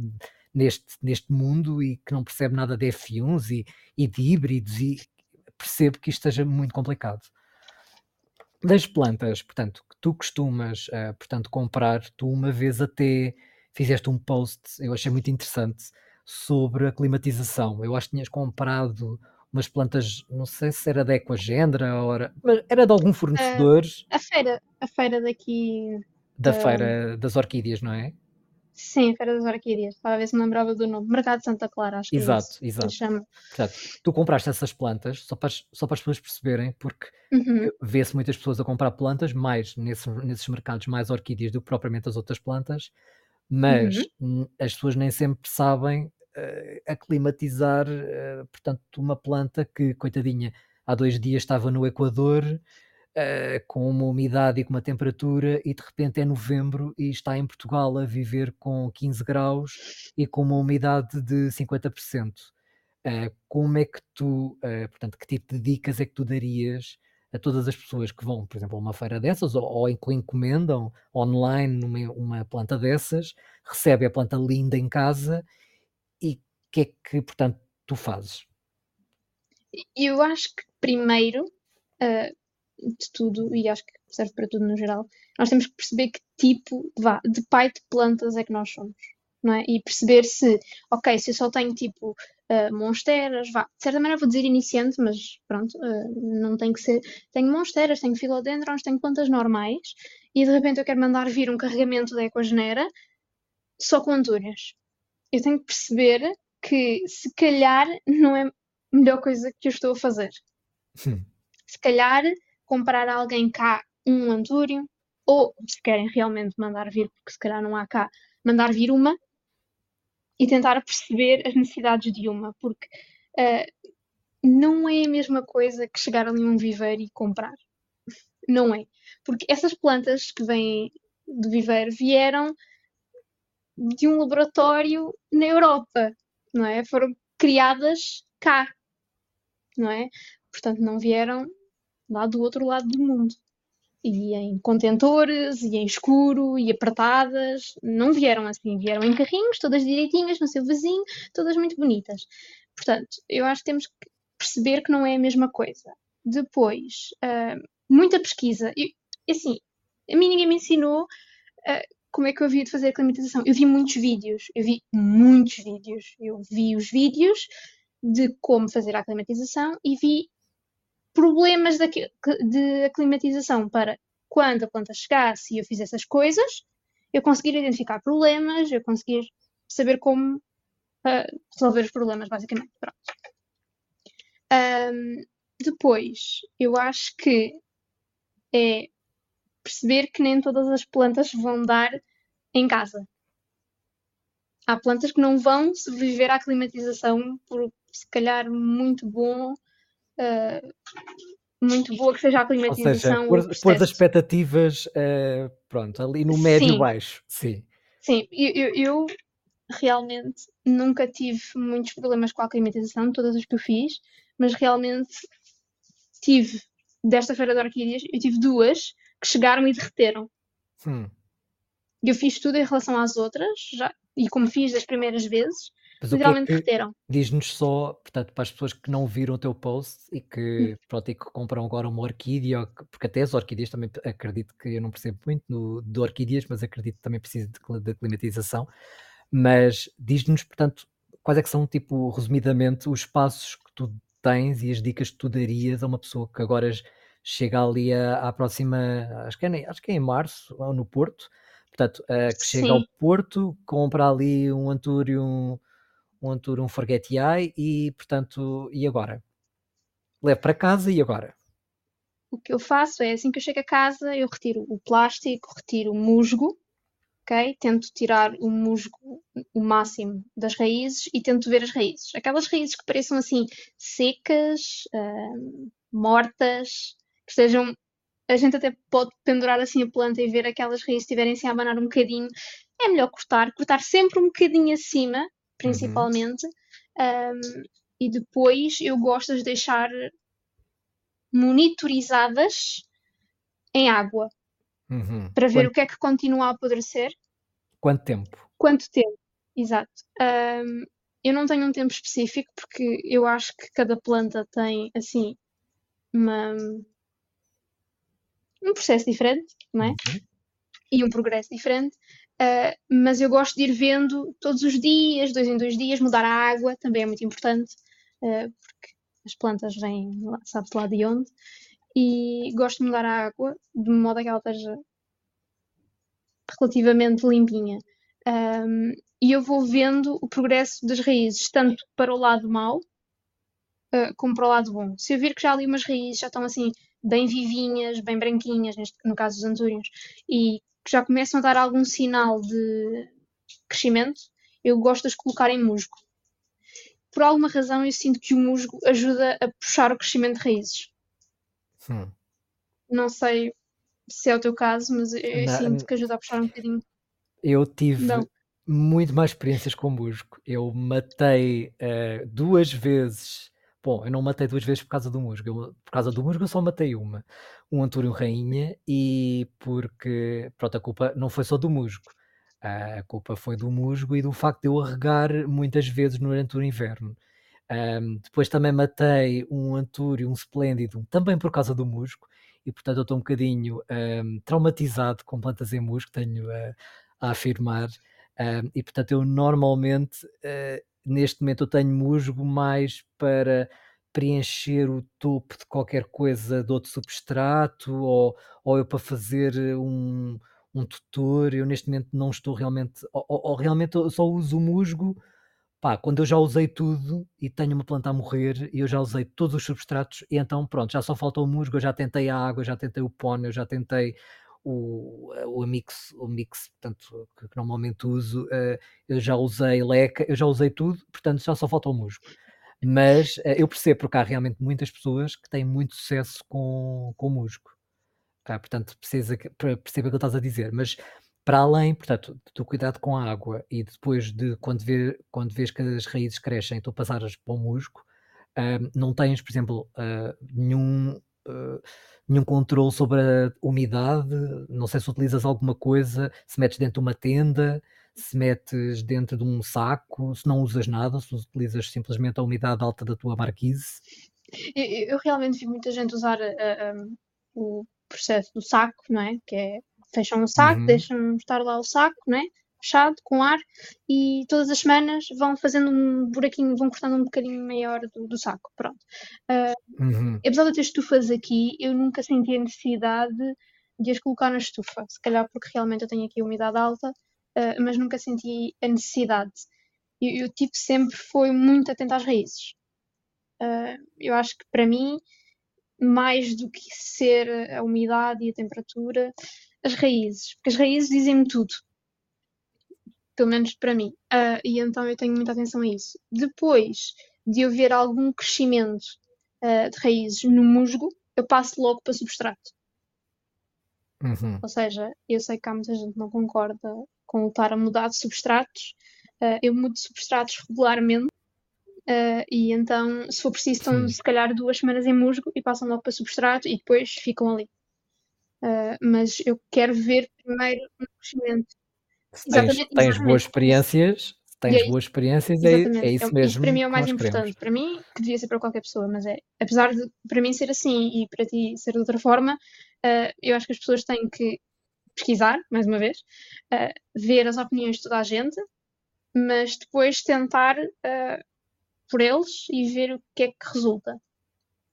neste, neste mundo e que não percebe nada de F1s e, e de híbridos e percebo que isto esteja muito complicado. Das plantas, portanto, que tu costumas, uh, portanto, comprar, tu uma vez até fizeste um post, eu achei muito interessante, sobre a climatização. Eu acho que tinhas comprado umas plantas, não sei se era da Equagendra ou era, mas era de algum fornecedor. Uh, a feira, a feira daqui. Da feira das orquídeas, não é? Sim, Feira das Orquídeas. Estava a ver se me lembrava do nome. Mercado de Santa Clara, acho que exato, é isso exato. chama. Portanto, tu compraste essas plantas só para, só para as pessoas perceberem, porque uhum. vê-se muitas pessoas a comprar plantas, mais nesses, nesses mercados, mais orquídeas do que propriamente as outras plantas, mas uhum. as pessoas nem sempre sabem uh, aclimatizar, uh, portanto, uma planta que, coitadinha, há dois dias estava no Equador, uh, com uma umidade e com uma temperatura, e de repente é novembro e está em Portugal a viver com 15 graus e com uma umidade de 50%. como é que tu, portanto, que tipo de dicas é que tu darias a todas as pessoas que vão, por exemplo, a uma feira dessas ou, ou encomendam online uma, uma planta dessas, recebe a planta linda em casa e o que é que, portanto, tu fazes? Eu acho que primeiro uh, de tudo, e acho que serve para tudo no geral, nós temos que perceber que tipo de pai de plantas é que nós somos. Não é? E perceber se, ok, se eu só tenho tipo uh, monsteras, vá, de certa maneira vou dizer iniciante, mas pronto, uh, não tem que ser. Tenho monsteras, tenho filodendrons, tenho plantas normais, e de repente eu quero mandar vir um carregamento da ecogenera só com antúrias eu tenho que perceber que se calhar não é a melhor coisa que eu estou a fazer. Sim. Se calhar comprar alguém cá um antúrio, ou se querem realmente mandar vir, porque se calhar não há cá, mandar vir uma e tentar perceber as necessidades de uma, porque uh, não é a mesma coisa que chegar ali um viveiro e comprar. Não é. Porque essas plantas que vêm do viveiro vieram de um laboratório na Europa, não é? Foram criadas cá, não é? Portanto, não vieram lá do outro lado do mundo. E em contentores, e em escuro, e apertadas. Não vieram assim, vieram em carrinhos, todas direitinhas no seu vizinho, todas muito bonitas. Portanto, eu acho que temos que perceber que não é a mesma coisa. Depois, uh, muita pesquisa. E, assim, a mim ninguém me ensinou uh, como é que eu havia de fazer a climatização. Eu vi muitos vídeos, eu vi muitos vídeos. Eu vi os vídeos de como fazer a aclimatização e vi problemas de, de aclimatização para quando a planta chegasse e eu fizesse as coisas, eu conseguir identificar problemas, eu conseguir saber como uh, resolver os problemas, basicamente. Um, depois, eu acho que é perceber que nem todas as plantas vão dar em casa. Há plantas que não vão sobreviver à climatização por se calhar muito bom uh, muito boa que seja a climatização. Ou seja, pôr, as expectativas uh, pronto, ali no médio sim. baixo. Sim, sim eu, eu, realmente nunca tive muitos problemas com a climatização, todas as que eu fiz, mas realmente tive, desta feira de orquídeas, eu tive duas que chegaram e derreteram. Hum. Eu fiz tudo em relação às outras, já, e como fiz das primeiras vezes, mas literalmente é que, Diz-nos só, portanto, para as pessoas que não viram o teu post e que, hum. pronto, e que compram agora uma orquídea, porque até as orquídeas também acredito que eu não percebo muito no, de orquídeas, mas acredito que também precisa de, climatização. Mas diz-nos, portanto, quais é que são, tipo, resumidamente, os passos que tu tens e as dicas que tu darias a uma pessoa que agora chega ali à, à próxima, acho que, é, acho que é em março, ou no Porto, portanto, uh, que chega Sim. ao Porto, compra ali um Antúrio, um Antur, um Forget AI e, portanto, e agora? Levo para casa e agora? O que eu faço é, assim que eu chego a casa, eu retiro o plástico, retiro o musgo, ok? Tento tirar o musgo o máximo das raízes e tento ver as raízes. Aquelas raízes que pareçam assim secas, mortas, que estejam a gente até pode pendurar assim a planta e ver aquelas raízes estiverem assim a abanar um bocadinho. É melhor cortar, cortar sempre um bocadinho acima principalmente. Uhum. Um, e depois eu gosto de deixar monitorizadas em água uhum. para ver Quanto... o que é que continua a apodrecer. Quanto tempo? Quanto tempo, exato. Um, eu não tenho um tempo específico porque eu acho que cada planta tem assim uma, um processo diferente, não é? Uhum. E um progresso diferente. Uh, mas eu gosto de ir vendo todos os dias, dois em dois dias, mudar a água também é muito importante, uh, porque as plantas vêm, sabe-se lá de onde, e gosto de mudar a água de modo a que ela esteja relativamente limpinha. Um, e eu vou vendo o progresso das raízes, tanto para o lado mau uh, como para o lado bom. Se eu vir que já ali umas raízes já estão assim bem vivinhas, bem branquinhas, neste, no caso dos antúrios, e que já começam a dar algum sinal de crescimento, eu gosto de as colocar em musgo. Por alguma razão, eu sinto que o musgo ajuda a puxar o crescimento de raízes. Hum. Não sei se é o teu caso, mas eu Não, sinto que ajuda a puxar um bocadinho. Eu tive Não. muito mais experiências com musgo. Eu matei uh, duas vezes Bom, eu não matei duas vezes por causa do musgo. Eu, por causa do musgo eu só matei uma. Um Antúrio Rainha e porque, pronto, a culpa não foi só do musgo. A culpa foi do musgo e do facto de eu arregar muitas vezes no Antúrio Inverno. Um, depois também matei um Antúrio, um Splendid, também por causa do musgo. E portanto eu estou um bocadinho um, traumatizado com plantas em musgo, tenho a, a afirmar. Um, e portanto eu normalmente uh, neste momento eu tenho musgo mais para preencher o topo de qualquer coisa de outro substrato ou, ou eu para fazer um, um tutor, eu neste momento não estou realmente, ou, ou realmente eu só uso o musgo pá, quando eu já usei tudo e tenho uma planta a morrer e eu já usei todos os substratos e então pronto, já só falta o musgo, eu já tentei a água, já tentei o pônei, eu já tentei o, o mix, o mix portanto, que, que normalmente uso, uh, eu já usei leca, eu já usei tudo, portanto já só falta o musgo. Mas uh, eu percebo porque há realmente muitas pessoas que têm muito sucesso com, com o musgo. Ah, portanto, perceba o que estás a dizer. Mas para além, portanto, do cuidado com a água e depois de quando, vê, quando vês que as raízes crescem, tu passares para o musgo, uh, não tens, por exemplo, nenhum, nenhum controle sobre a umidade, não sei se utilizas alguma coisa, se metes dentro de uma tenda, se metes dentro de um saco, se não usas nada, se utilizas simplesmente a umidade alta da tua marquise. Eu, eu realmente vi muita gente usar o processo do saco, não é? Que é fecham o saco, uhum. deixam estar lá o saco, não é? Fechado, com ar, e todas as semanas vão fazendo um buraquinho, vão cortando um bocadinho maior do, do saco. Pronto. Uh, uhum. Apesar de ter estufas aqui, eu nunca senti a necessidade de as colocar na estufa. Se calhar porque realmente eu tenho aqui a umidade alta, uh, mas nunca senti a necessidade. Eu, eu tipo sempre foi muito atento às raízes. Uh, eu acho que para mim, mais do que ser a umidade e a temperatura, as raízes, porque as raízes dizem-me tudo pelo menos para mim. Uh, e então eu tenho muita atenção a isso. Depois de eu ver algum crescimento uh, de raízes no musgo, eu passo logo para substrato. Uhum. Ou seja, eu sei que há muita gente que não concorda com estar a mudar de substratos. Uh, eu mudo de substratos regularmente. e então, se for preciso, estão Sim. se calhar duas semanas em musgo e passam logo para substrato e depois ficam ali. mas eu quero ver primeiro um crescimento se tens, tens boas experiências, tens aí, boas experiências, é, é, isso mesmo. Isso para mim é o mais importante. Para mim, que devia ser para qualquer pessoa, mas é, apesar de para mim ser assim e para ti ser de outra forma, uh, eu acho que as pessoas têm que pesquisar, mais uma vez, uh, ver as opiniões de toda a gente, mas depois tentar uh, por eles e ver o que é que resulta.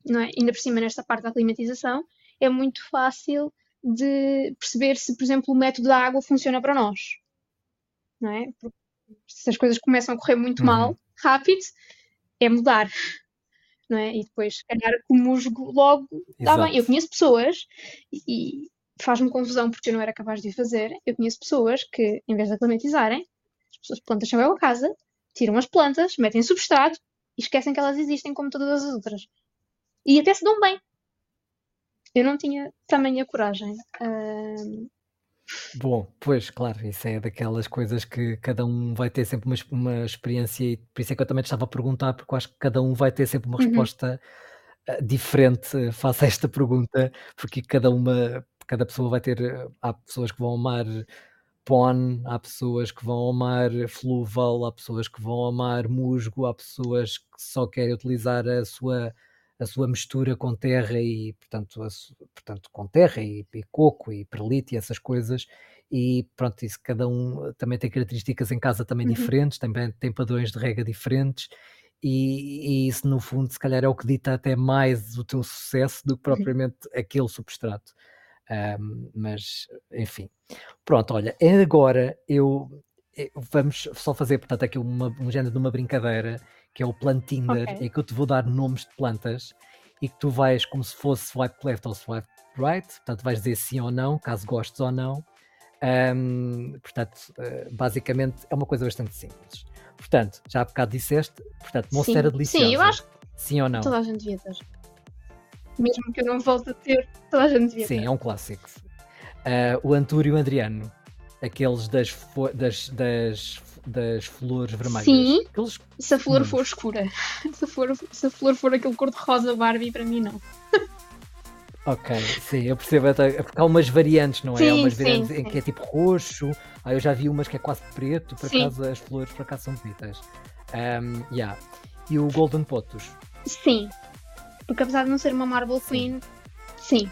Não é? Ainda por cima, nesta parte da climatização, é muito fácil de perceber se, por exemplo, o método da água funciona para nós não é? Porque se as coisas começam a correr muito uhum. mal, rápido, é mudar, não é? E depois, se calhar, o musgo logo dá bem. Eu conheço pessoas e, faz-me confusão porque eu não era capaz de fazer. Eu conheço pessoas que, em vez de aclimatizarem, as pessoas plantas chão a casa, tiram as plantas, metem substrato e esquecem que elas existem como todas as outras. E até se dão bem. Eu não tinha também a coragem. Uh, Bom, pois, claro, isso é daquelas coisas que cada um vai ter sempre uma, uma experiência e por isso é que eu também te estava a perguntar, porque eu acho que cada um vai ter sempre uma Uhum. resposta uh, diferente face a esta pergunta, porque cada uma, cada pessoa vai ter, uh, há pessoas que vão amar pon, há pessoas que vão amar fluval, há pessoas que vão amar musgo, há pessoas que só querem utilizar a sua a sua mistura com terra e, portanto, a, portanto com terra e, e, coco e perlite e essas coisas. E pronto, isso cada um também tem características em casa também uhum. diferentes, também tem padrões de rega diferentes. E, e, isso no fundo se calhar é o que dita até mais o teu sucesso do que uhum. propriamente uhum. aquele substrato. Um, mas enfim, pronto, olha, agora eu vamos só fazer portanto aqui uma, um género de uma brincadeira que é o Plantinder, okay. em que eu te vou dar nomes de plantas e que tu vais como se fosse swipe left ou swipe right, portanto vais dizer sim ou não, caso gostes ou não. Um, portanto, uh, basicamente é uma coisa bastante simples. Portanto, já há bocado disseste, portanto, Monstera deliciosa. Sim, eu acho que sim ou não? Toda a gente devia ter. Mesmo que eu não volte a ter, toda a gente devia sim, ter. Sim, é um clássico. Uh, o Antúrio Adriano, aqueles das, das, das das flores vermelhas. Sim, Aqueles... se a flor hum. for escura. Se a flor, se a flor for aquele cor-de-rosa Barbie, para mim não. Ok, sim, eu percebo. Porque há umas variantes, não é? Sim, há umas variantes sim, em que é tipo roxo. Aí eu já vi umas que é quase preto. Por acaso as flores por acaso são bonitas. Um, yeah. E o Golden Potus? Sim, porque apesar de não ser uma Marble Queen, sim.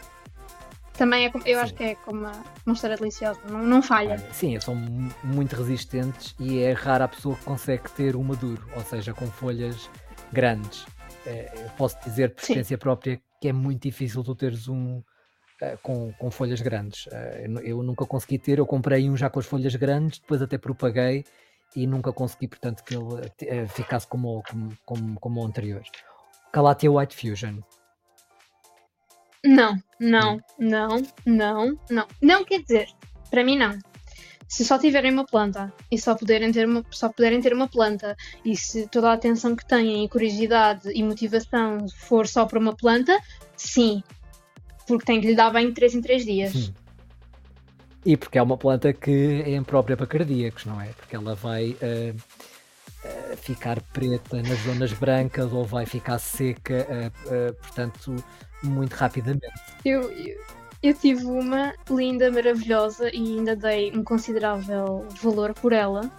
Também é, eu sim. acho que é como uma, história deliciosa, não, não falha. Sim, são muito resistentes e é rara a pessoa que consegue ter um maduro, ou seja, com folhas grandes. É, eu posso dizer por experiência própria que é muito difícil tu teres um uh, com, com folhas grandes. Uh, eu nunca consegui ter, eu comprei um já com as folhas grandes, depois até propaguei e nunca consegui, portanto, que ele uh, ficasse como, como, como, como o anterior. Calatia White Fusion não, não, não, não, não. Não quer dizer, para mim não. Se só tiverem uma planta e só puderem ter uma, só puderem ter uma planta e se toda a atenção que têm e curiosidade e motivação for só para uma planta, sim. Porque tem que lhe dar bem 3 em 3 dias. Sim. E porque é uma planta que é imprópria para cardíacos, não é? Porque ela vai. Uh, ficar preta nas zonas brancas ou vai ficar seca, uh, portanto, muito rapidamente. Eu, eu, eu, tive uma linda, maravilhosa e ainda dei um considerável valor por ela.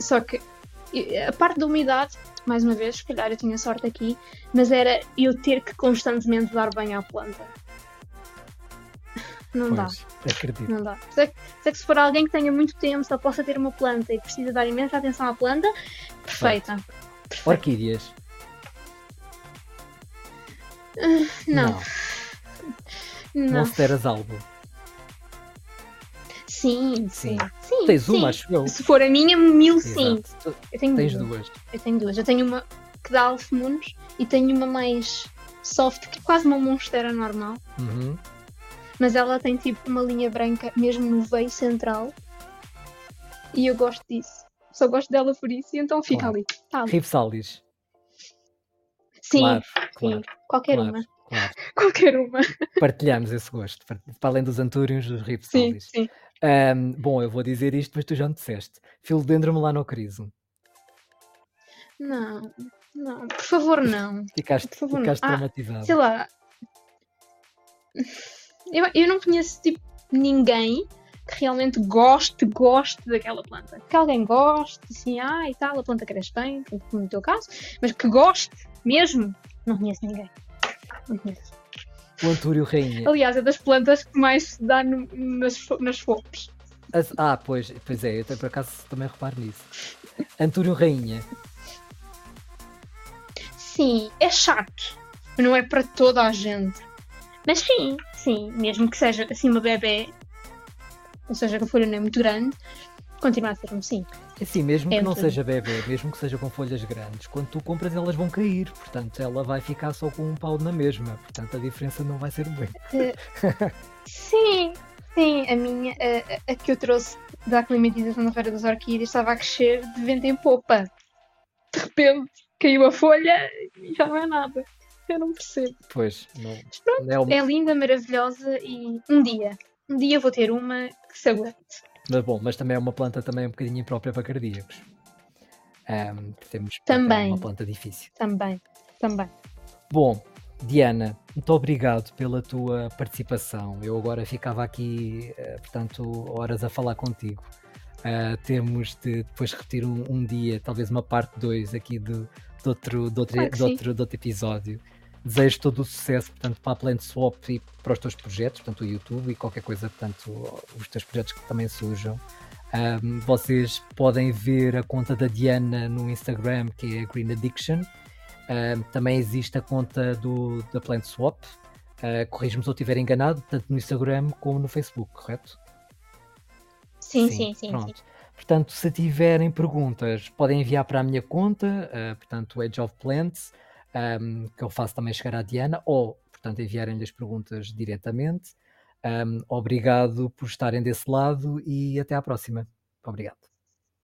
Só que a parte da umidade, mais uma vez, se calhar eu tinha sorte aqui, mas era eu ter que constantemente dar banho à planta. Não pois, dá. Acredito. Não dá. Se é, que, se é, que, se for alguém que tenha muito tempo, só possa ter uma planta e precisa dar imensa atenção à planta, perfeita. perfeita. Orquídeas. Uh, não. não. Não. Monsteras algo. Sim, sim. sim Tens sim. uma, acho eu. Se for a minha, mil sim. Eu tenho Tens duas. duas. Eu tenho duas. Eu tenho uma que dá alfemunos e tenho uma mais soft, que é quase uma monstera normal. Uhum. Mas ela tem tipo uma linha branca mesmo no veio central. E eu gosto disso. Só gosto dela por isso e então fica claro. ali. Tá. Ripsalis. Sim, claro, sim. Claro, Qualquer claro, uma. Claro. Qualquer uma. Partilhamos esse gosto. Para além dos antúrios, dos ripsalis. Sim, sim. Um, bom, eu vou dizer isto, mas tu já me disseste. Philodendron melanocriso. Não, não, por favor, não. Ficaste, por favor, ficaste não. Ah, traumatizado. sei lá. Eu, eu não conheço tipo ninguém que realmente goste, goste daquela planta. Que alguém goste, assim, ah e tal, a planta cresce bem, no teu caso, mas que goste mesmo, não conheço ninguém. Não conheço. O Antúrio Rainha. Aliás, é das plantas que mais se dá no, nas, nas folhas. Ah, pois, pois é, eu por acaso também reparo nisso. Antúrio Rainha. Sim, é chato. Não é para toda a gente. Mas sim, sim, mesmo que seja assim uma bebê, ou seja, que a folha não é muito grande, continua a ser um sim. É assim, mesmo é que não seja bebê, mesmo que seja com folhas grandes, quando tu compras elas vão cair, portanto ela vai ficar só com um pau na mesma, portanto a diferença não vai ser bem. sim, sim, a minha, a, a, que eu trouxe da aclimatização da Feira das Orquídeas estava a crescer de vento em popa. De repente caiu a folha e já não é nada. Eu não percebo. Pois, não. Pronto, é, uma... é linda, maravilhosa e um dia, um dia vou ter uma que se aguente. Mas bom, mas também é uma planta também um bocadinho imprópria para cardíacos. Um, temos também, uma planta difícil. Também, também. Bom, Diana, muito obrigado pela tua participação. Eu agora ficava aqui, uh, portanto, horas a falar contigo. Uh, temos de depois repetir um, um, dia, talvez uma parte 2 aqui de, de, outro, de, outro, claro de, outro, de outro episódio. Desejo todo o sucesso, portanto, para a Plant Swap e para os teus projetos, portanto, o YouTube e qualquer coisa, portanto, os teus projetos que também surjam. Um, vocês podem ver a conta da Diana no Instagram, que é Green Addiction. Um, também existe a conta do, da Plant Swap. Uh, Corrijo-me se eu estiver enganado, tanto no Instagram como no Facebook, correto? Sim, sim, sim. Pronto. Sim. Portanto, se tiverem perguntas, podem enviar para a minha conta, uh, portanto, Edge of Plants um, que eu faço também chegar à Diana, ou, portanto, enviarem-lhe as perguntas diretamente. Um, obrigado por estarem desse lado e até à próxima. Obrigado.